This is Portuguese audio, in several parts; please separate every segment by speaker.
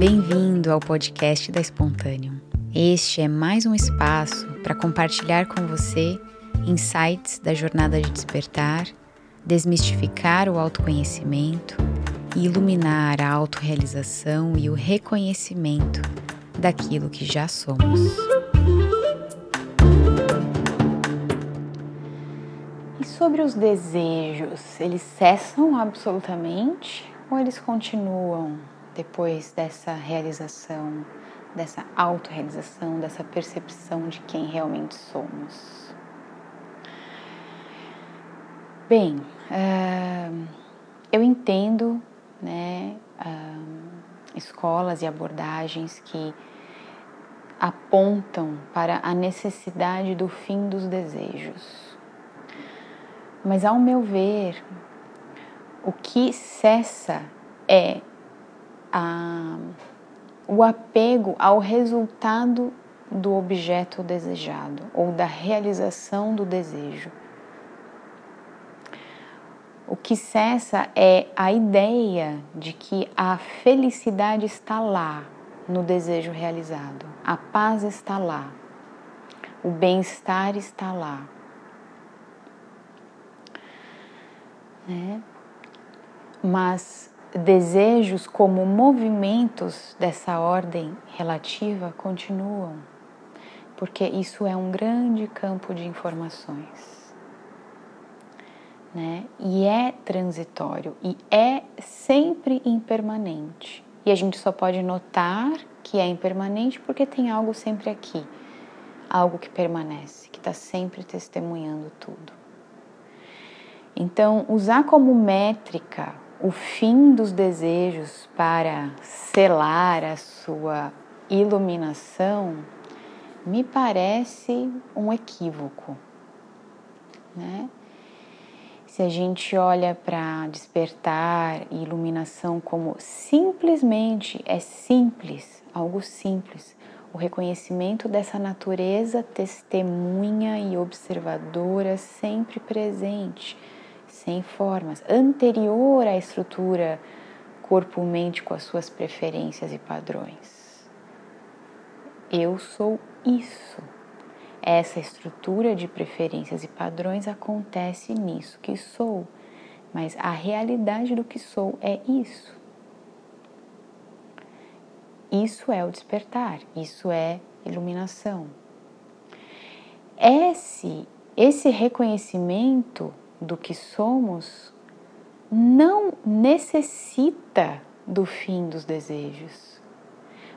Speaker 1: Bem-vindo ao podcast da Espontâneo. Este é mais um espaço para compartilhar com você insights da jornada de despertar, desmistificar o autoconhecimento e iluminar a autorrealização e o reconhecimento daquilo que já somos. E sobre os desejos, eles cessam absolutamente ou eles continuam depois dessa realização, dessa autorrealização, dessa percepção de quem realmente somos? Bem, uh, eu entendo, né, uh, escolas e abordagens que apontam para a necessidade do fim dos desejos. Mas, ao meu ver, o que cessa é a, o apego ao resultado do objeto desejado ou da realização do desejo. O que cessa é a ideia de que a felicidade está lá no desejo realizado, a paz está lá, o bem-estar está lá. Né? Mas desejos como movimentos dessa ordem relativa continuam, porque isso é um grande campo de informações. Né? E é transitório e é sempre impermanente. E a gente só pode notar que é impermanente porque tem algo sempre aqui, algo que permanece, que está sempre testemunhando tudo. Então, usar como métrica o fim dos desejos para selar a sua iluminação me parece um equívoco, né? Se a gente olha para despertar e iluminação como simplesmente é simples, algo simples, o reconhecimento dessa natureza testemunha e observadora sempre presente sem formas, anterior à estrutura corpo-mente com as suas preferências e padrões. Eu sou isso. Essa estrutura de preferências e padrões acontece nisso que sou, mas a realidade do que sou é isso. Isso é o despertar, isso é iluminação. Esse, esse reconhecimento do que somos não necessita do fim dos desejos.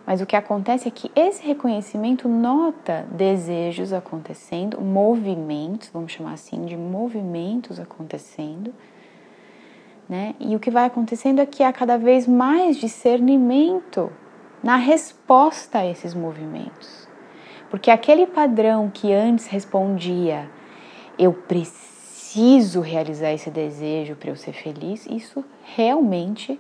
Speaker 1: Mas o que acontece é que esse reconhecimento nota desejos acontecendo, movimentos, vamos chamar assim, de movimentos acontecendo, né? E o que vai acontecendo é que há cada vez mais discernimento na resposta a esses movimentos. Porque aquele padrão que antes respondia, eu preciso preciso realizar esse desejo para eu ser feliz, isso realmente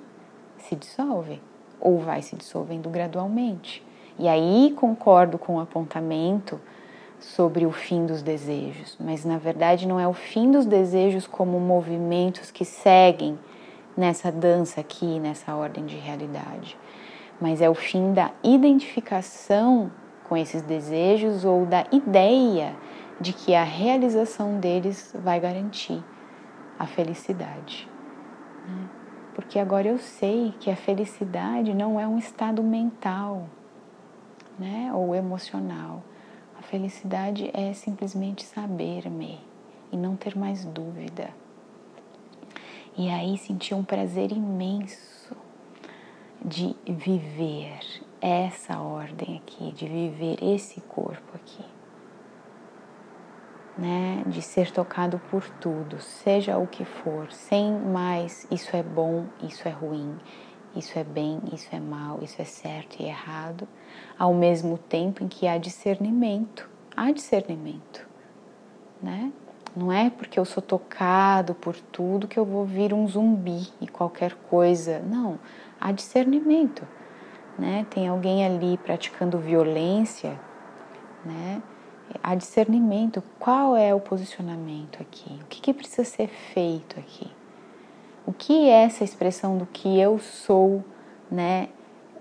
Speaker 1: se dissolve ou vai se dissolvendo gradualmente. E aí concordo com o apontamento sobre o fim dos desejos, mas na verdade não é o fim dos desejos como movimentos que seguem nessa dança aqui, nessa ordem de realidade, mas é o fim da identificação com esses desejos ou da ideia de que a realização deles vai garantir a felicidade. Né? Porque agora eu sei que a felicidade não é um estado mental né? ou emocional. A felicidade é simplesmente saber-me e não ter mais dúvida. E aí sentir um prazer imenso de viver essa ordem aqui, de viver esse corpo aqui né, de ser tocado por tudo, seja o que for, sem mais isso é bom, isso é ruim, isso é bem, isso é mal, isso é certo e errado, ao mesmo tempo em que há discernimento, há discernimento, né? Não é porque eu sou tocado por tudo que eu vou vir um zumbi e qualquer coisa, não, há discernimento, né? Tem alguém ali praticando violência, né? A discernimento, qual é o posicionamento aqui, o que, que precisa ser feito aqui, o que é essa expressão do que eu sou, né,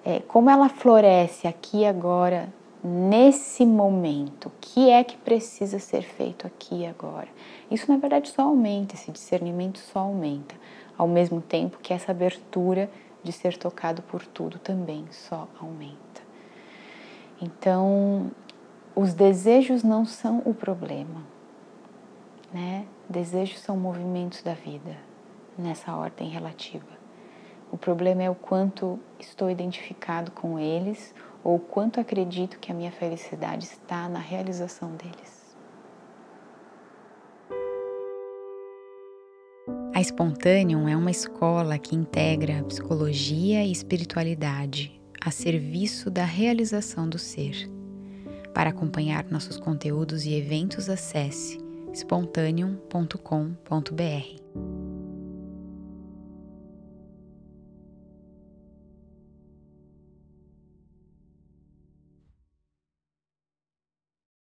Speaker 1: é, como ela floresce aqui agora, nesse momento, o que é que precisa ser feito aqui agora. Isso na verdade só aumenta, esse discernimento só aumenta, ao mesmo tempo que essa abertura de ser tocado por tudo também só aumenta. Então, os desejos não são o problema, né? Desejos são movimentos da vida nessa ordem relativa. O problema é o quanto estou identificado com eles ou o quanto acredito que a minha felicidade está na realização deles. A Spontaneum é uma escola que integra psicologia e espiritualidade a serviço da realização do ser. Para acompanhar nossos conteúdos e eventos, acesse spontaneum.com.br.